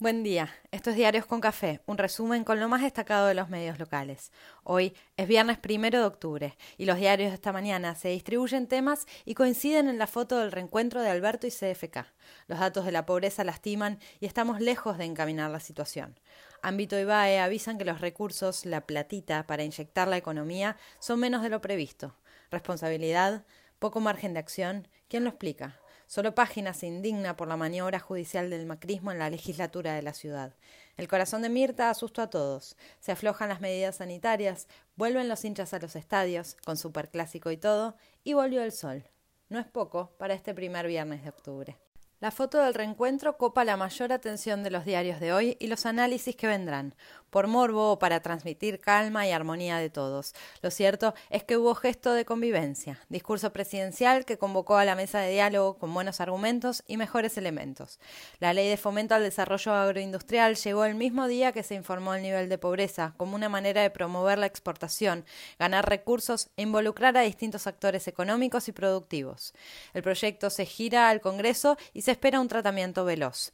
Buen día, esto es Diarios con Café, un resumen con lo más destacado de los medios locales. Hoy es viernes primero de octubre y los diarios de esta mañana se distribuyen temas y coinciden en la foto del reencuentro de Alberto y CFK. Los datos de la pobreza lastiman y estamos lejos de encaminar la situación. Ámbito y BAE avisan que los recursos, la platita para inyectar la economía, son menos de lo previsto. Responsabilidad, poco margen de acción, ¿quién lo explica? Solo Página se indigna por la maniobra judicial del macrismo en la legislatura de la ciudad. El corazón de Mirta asustó a todos. Se aflojan las medidas sanitarias, vuelven los hinchas a los estadios, con superclásico y todo, y volvió el sol. No es poco para este primer viernes de octubre. La foto del reencuentro copa la mayor atención de los diarios de hoy y los análisis que vendrán, por morbo o para transmitir calma y armonía de todos. Lo cierto es que hubo gesto de convivencia, discurso presidencial que convocó a la mesa de diálogo con buenos argumentos y mejores elementos. La ley de fomento al desarrollo agroindustrial llegó el mismo día que se informó el nivel de pobreza, como una manera de promover la exportación, ganar recursos e involucrar a distintos actores económicos y productivos. El proyecto se gira al Congreso y se espera un tratamiento veloz.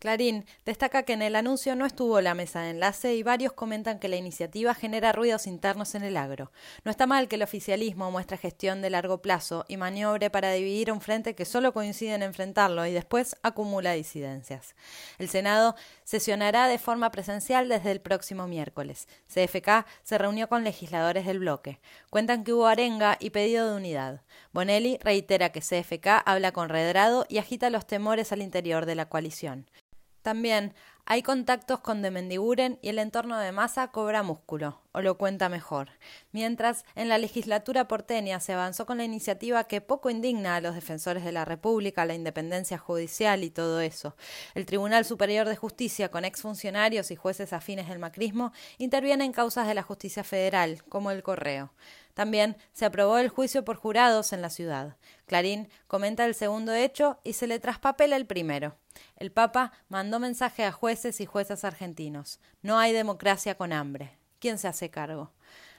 Clarín destaca que en el anuncio no estuvo la mesa de enlace y varios comentan que la iniciativa genera ruidos internos en el agro. No está mal que el oficialismo muestre gestión de largo plazo y maniobre para dividir un frente que solo coincide en enfrentarlo y después acumula disidencias. El Senado sesionará de forma presencial desde el próximo miércoles. CFK se reunió con legisladores del bloque. Cuentan que hubo arenga y pedido de unidad. Bonelli reitera que CFK habla con Redrado y agita los temores al interior de la coalición. También hay contactos con de Mendiguren y el entorno de masa cobra músculo, o lo cuenta mejor. Mientras, en la legislatura porteña se avanzó con la iniciativa que poco indigna a los defensores de la República, la independencia judicial y todo eso. El Tribunal Superior de Justicia, con exfuncionarios y jueces afines del macrismo, interviene en causas de la justicia federal, como el correo. También se aprobó el juicio por jurados en la ciudad. Clarín comenta el segundo hecho y se le traspapela el primero. El Papa mandó mensaje a jueces y juezas argentinos. No hay democracia con hambre. ¿Quién se hace cargo?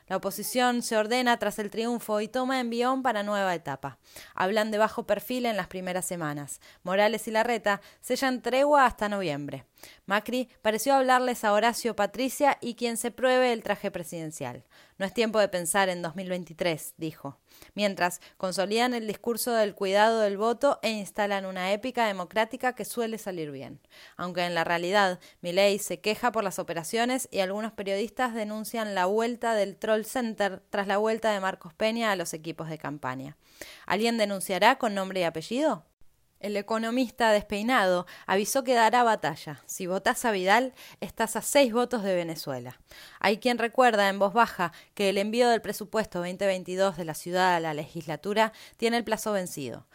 La oposición se ordena tras el triunfo y toma envión para nueva etapa. Hablan de bajo perfil en las primeras semanas. Morales y Larreta sellan tregua hasta noviembre. Macri pareció hablarles a Horacio Patricia y quien se pruebe el traje presidencial. No es tiempo de pensar en 2023, dijo. Mientras, consolidan el discurso del cuidado del voto e instalan una épica democrática que suele salir bien. Aunque en la realidad, Milei se queja por las operaciones y algunos periodistas denuncian la vuelta del Troll Center tras la vuelta de Marcos Peña a los equipos de campaña. ¿Alguien denunciará con nombre y apellido? El economista despeinado avisó que dará batalla. Si votás a Vidal, estás a seis votos de Venezuela. Hay quien recuerda en voz baja que el envío del presupuesto 2022 de la ciudad a la legislatura tiene el plazo vencido.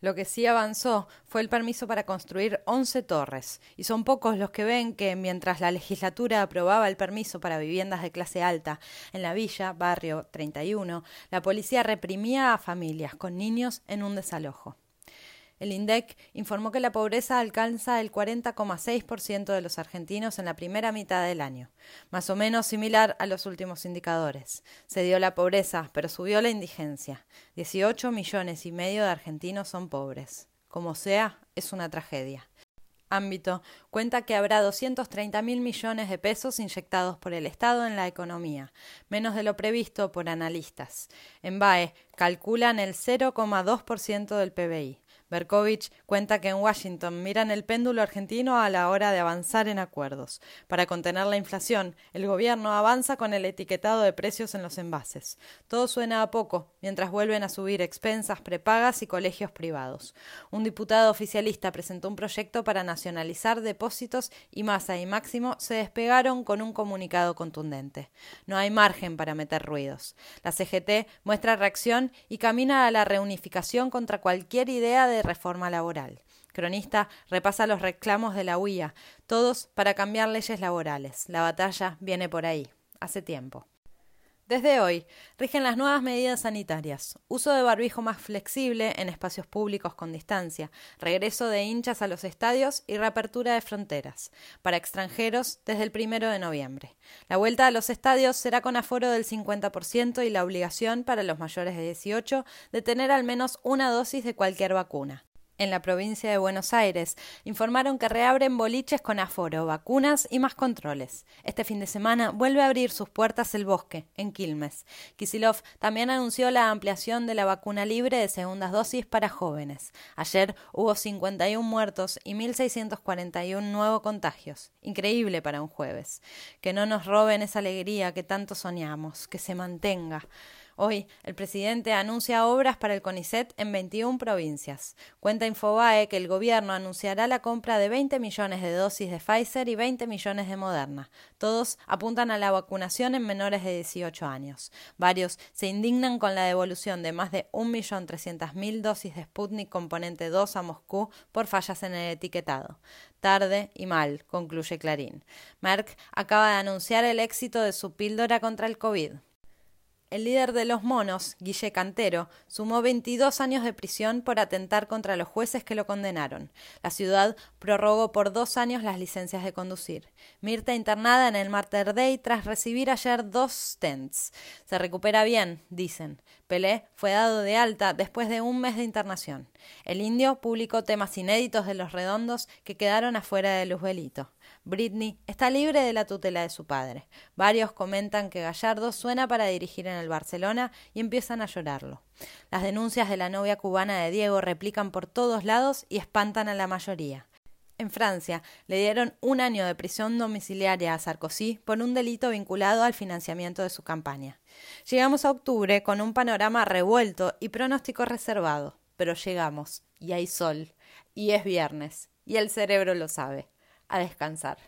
Lo que sí avanzó fue el permiso para construir 11 torres, y son pocos los que ven que mientras la legislatura aprobaba el permiso para viviendas de clase alta en la villa, barrio 31, la policía reprimía a familias con niños en un desalojo. El INDEC informó que la pobreza alcanza el 40,6% de los argentinos en la primera mitad del año, más o menos similar a los últimos indicadores. Se dio la pobreza, pero subió la indigencia. 18 millones y medio de argentinos son pobres. Como sea, es una tragedia. Ámbito cuenta que habrá 230 mil millones de pesos inyectados por el Estado en la economía, menos de lo previsto por analistas. En BAE calculan el 0,2% del PBI. Berkovich cuenta que en Washington miran el péndulo argentino a la hora de avanzar en acuerdos. Para contener la inflación, el gobierno avanza con el etiquetado de precios en los envases. Todo suena a poco, mientras vuelven a subir expensas prepagas y colegios privados. Un diputado oficialista presentó un proyecto para nacionalizar depósitos y Massa y Máximo se despegaron con un comunicado contundente. No hay margen para meter ruidos. La CGT muestra reacción y camina a la reunificación contra cualquier idea de reforma laboral. Cronista repasa los reclamos de la UIA, todos para cambiar leyes laborales. La batalla viene por ahí, hace tiempo. Desde hoy, rigen las nuevas medidas sanitarias, uso de barbijo más flexible en espacios públicos con distancia, regreso de hinchas a los estadios y reapertura de fronteras, para extranjeros desde el primero de noviembre. La vuelta a los estadios será con aforo del 50% y la obligación para los mayores de 18 de tener al menos una dosis de cualquier vacuna. En la provincia de Buenos Aires informaron que reabren boliches con aforo, vacunas y más controles. Este fin de semana vuelve a abrir sus puertas el bosque, en Quilmes. Kisilov también anunció la ampliación de la vacuna libre de segundas dosis para jóvenes. Ayer hubo 51 muertos y 1.641 nuevos contagios. Increíble para un jueves. Que no nos roben esa alegría que tanto soñamos, que se mantenga. Hoy, el presidente anuncia obras para el CONICET en 21 provincias. Cuenta Infobae que el gobierno anunciará la compra de 20 millones de dosis de Pfizer y 20 millones de Moderna. Todos apuntan a la vacunación en menores de 18 años. Varios se indignan con la devolución de más de 1.300.000 dosis de Sputnik componente 2 a Moscú por fallas en el etiquetado. Tarde y mal, concluye Clarín. Merck acaba de anunciar el éxito de su píldora contra el COVID. El líder de los monos, Guille Cantero, sumó 22 años de prisión por atentar contra los jueces que lo condenaron. La ciudad prorrogó por dos años las licencias de conducir. Mirta internada en el Mater Dei tras recibir ayer dos stents. Se recupera bien, dicen. Pelé fue dado de alta después de un mes de internación. El indio publicó temas inéditos de los redondos que quedaron afuera de Luzbelito. Britney está libre de la tutela de su padre. Varios comentan que Gallardo suena para dirigir en el Barcelona y empiezan a llorarlo. Las denuncias de la novia cubana de Diego replican por todos lados y espantan a la mayoría. En Francia le dieron un año de prisión domiciliaria a Sarkozy por un delito vinculado al financiamiento de su campaña. Llegamos a octubre con un panorama revuelto y pronóstico reservado, pero llegamos, y hay sol, y es viernes, y el cerebro lo sabe a descansar.